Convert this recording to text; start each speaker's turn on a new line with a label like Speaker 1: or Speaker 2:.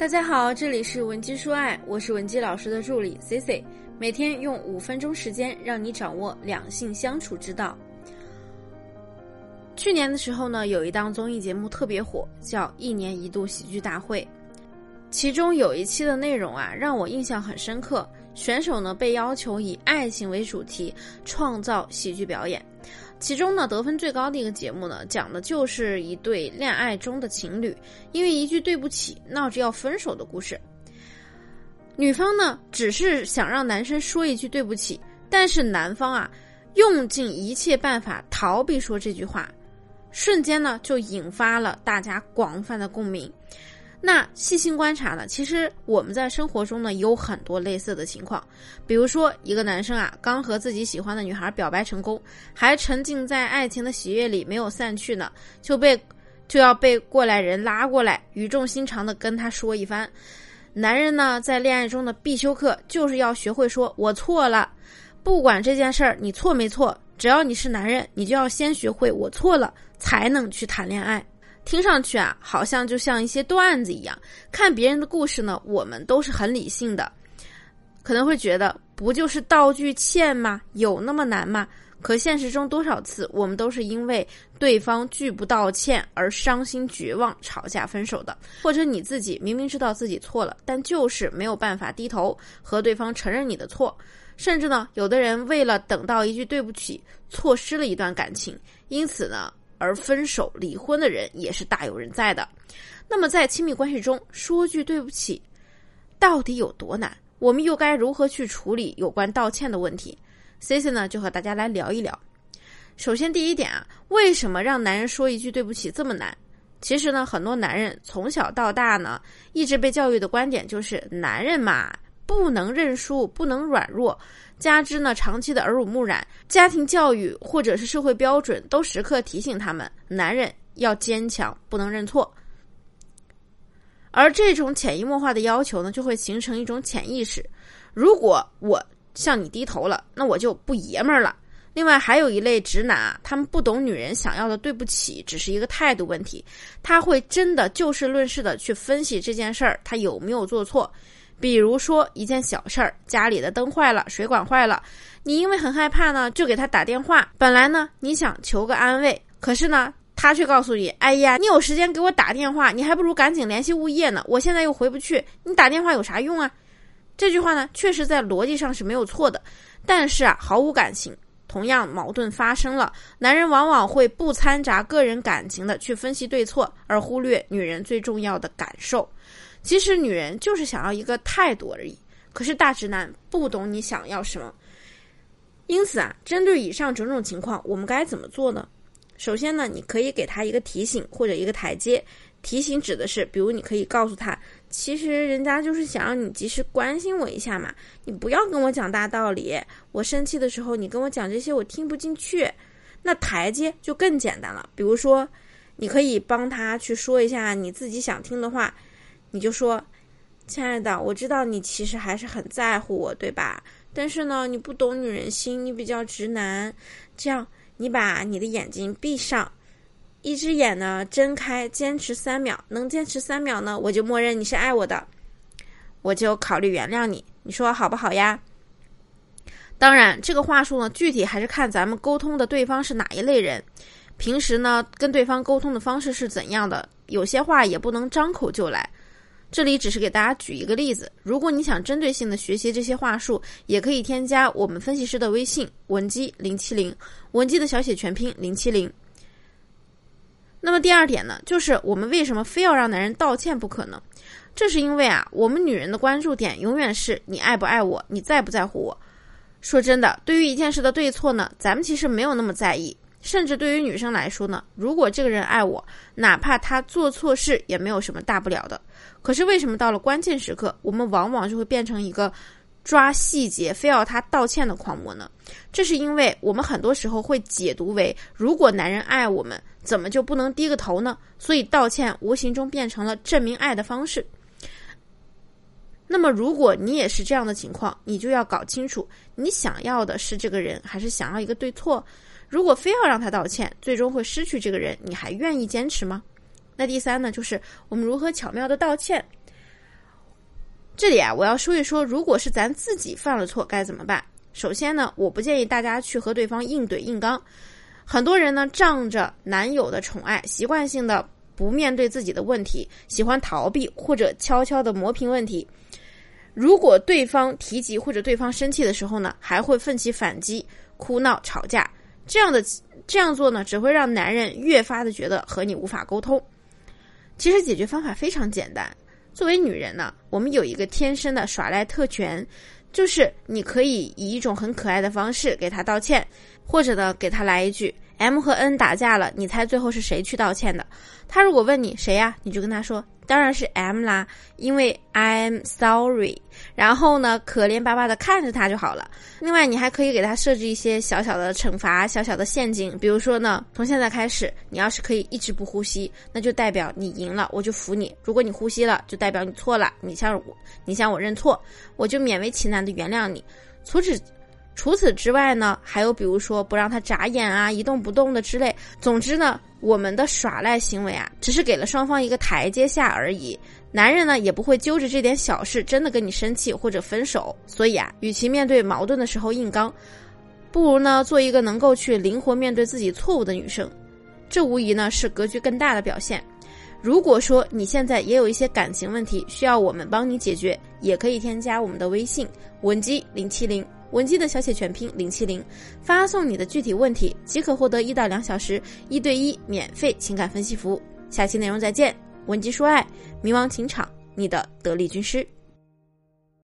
Speaker 1: 大家好，这里是文姬说爱，我是文姬老师的助理 Cici，每天用五分钟时间让你掌握两性相处之道。去年的时候呢，有一档综艺节目特别火，叫《一年一度喜剧大会》，其中有一期的内容啊，让我印象很深刻。选手呢被要求以爱情为主题创造喜剧表演。其中呢，得分最高的一个节目呢，讲的就是一对恋爱中的情侣，因为一句对不起，闹着要分手的故事。女方呢，只是想让男生说一句对不起，但是男方啊，用尽一切办法逃避说这句话，瞬间呢，就引发了大家广泛的共鸣。那细心观察呢，其实我们在生活中呢有很多类似的情况，比如说一个男生啊，刚和自己喜欢的女孩表白成功，还沉浸在爱情的喜悦里没有散去呢，就被就要被过来人拉过来，语重心长的跟他说一番。男人呢，在恋爱中的必修课就是要学会说“我错了”，不管这件事儿你错没错，只要你是男人，你就要先学会“我错了”，才能去谈恋爱。听上去啊，好像就像一些段子一样。看别人的故事呢，我们都是很理性的，可能会觉得不就是道具欠吗？有那么难吗？可现实中多少次，我们都是因为对方拒不道歉而伤心绝望、吵架分手的。或者你自己明明知道自己错了，但就是没有办法低头和对方承认你的错。甚至呢，有的人为了等到一句对不起，错失了一段感情，因此呢。而分手、离婚的人也是大有人在的。那么，在亲密关系中说句对不起，到底有多难？我们又该如何去处理有关道歉的问题？Cici 呢，就和大家来聊一聊。首先，第一点啊，为什么让男人说一句对不起这么难？其实呢，很多男人从小到大呢，一直被教育的观点就是，男人嘛。不能认输，不能软弱，加之呢长期的耳濡目染，家庭教育或者是社会标准都时刻提醒他们，男人要坚强，不能认错。而这种潜移默化的要求呢，就会形成一种潜意识：如果我向你低头了，那我就不爷们儿了。另外，还有一类直男啊，他们不懂女人想要的对不起，只是一个态度问题，他会真的就事论事的去分析这件事儿，他有没有做错。比如说一件小事儿，家里的灯坏了，水管坏了，你因为很害怕呢，就给他打电话。本来呢，你想求个安慰，可是呢，他却告诉你：“哎呀，你有时间给我打电话，你还不如赶紧联系物业呢。我现在又回不去，你打电话有啥用啊？”这句话呢，确实在逻辑上是没有错的，但是啊，毫无感情。同样矛盾发生了，男人往往会不掺杂个人感情的去分析对错，而忽略女人最重要的感受。其实女人就是想要一个态度而已，可是大直男不懂你想要什么。因此啊，针对以上种种情况，我们该怎么做呢？首先呢，你可以给他一个提醒或者一个台阶。提醒指的是，比如你可以告诉他，其实人家就是想让你及时关心我一下嘛，你不要跟我讲大道理。我生气的时候，你跟我讲这些，我听不进去。那台阶就更简单了，比如说，你可以帮他去说一下你自己想听的话。你就说，亲爱的，我知道你其实还是很在乎我，对吧？但是呢，你不懂女人心，你比较直男。这样，你把你的眼睛闭上，一只眼呢睁开，坚持三秒。能坚持三秒呢，我就默认你是爱我的，我就考虑原谅你。你说好不好呀？当然，这个话术呢，具体还是看咱们沟通的对方是哪一类人，平时呢跟对方沟通的方式是怎样的。有些话也不能张口就来。这里只是给大家举一个例子，如果你想针对性的学习这些话术，也可以添加我们分析师的微信文姬零七零，文姬的小写全拼零七零。那么第二点呢，就是我们为什么非要让男人道歉不可呢？这是因为啊，我们女人的关注点永远是你爱不爱我，你在不在乎我。说真的，对于一件事的对错呢，咱们其实没有那么在意。甚至对于女生来说呢，如果这个人爱我，哪怕他做错事也没有什么大不了的。可是为什么到了关键时刻，我们往往就会变成一个抓细节、非要他道歉的狂魔呢？这是因为我们很多时候会解读为，如果男人爱我们，怎么就不能低个头呢？所以道歉无形中变成了证明爱的方式。那么，如果你也是这样的情况，你就要搞清楚，你想要的是这个人，还是想要一个对错？如果非要让他道歉，最终会失去这个人，你还愿意坚持吗？那第三呢，就是我们如何巧妙的道歉。这里啊，我要说一说，如果是咱自己犯了错该怎么办？首先呢，我不建议大家去和对方硬怼硬刚。很多人呢，仗着男友的宠爱，习惯性的不面对自己的问题，喜欢逃避或者悄悄的磨平问题。如果对方提及或者对方生气的时候呢，还会奋起反击、哭闹、吵架。这样的这样做呢，只会让男人越发的觉得和你无法沟通。其实解决方法非常简单。作为女人呢，我们有一个天生的耍赖特权，就是你可以以一种很可爱的方式给他道歉，或者呢给他来一句 “M 和 N 打架了”，你猜最后是谁去道歉的？他如果问你谁呀，你就跟他说。当然是 M 啦，因为 I'm sorry。然后呢，可怜巴巴的看着他就好了。另外，你还可以给他设置一些小小的惩罚、小小的陷阱。比如说呢，从现在开始，你要是可以一直不呼吸，那就代表你赢了，我就服你；如果你呼吸了，就代表你错了，你向我，你向我认错，我就勉为其难的原谅你。除此。除此之外呢，还有比如说不让他眨眼啊、一动不动的之类。总之呢，我们的耍赖行为啊，只是给了双方一个台阶下而已。男人呢，也不会揪着这点小事真的跟你生气或者分手。所以啊，与其面对矛盾的时候硬刚，不如呢做一个能够去灵活面对自己错误的女生。这无疑呢是格局更大的表现。如果说你现在也有一些感情问题需要我们帮你解决，也可以添加我们的微信文姬零七零。文姬的小写全拼零七零，发送你的具体问题即可获得一到两小时一对一免费情感分析服务。下期内容再见，文姬说爱，迷茫情场，你的得力军师。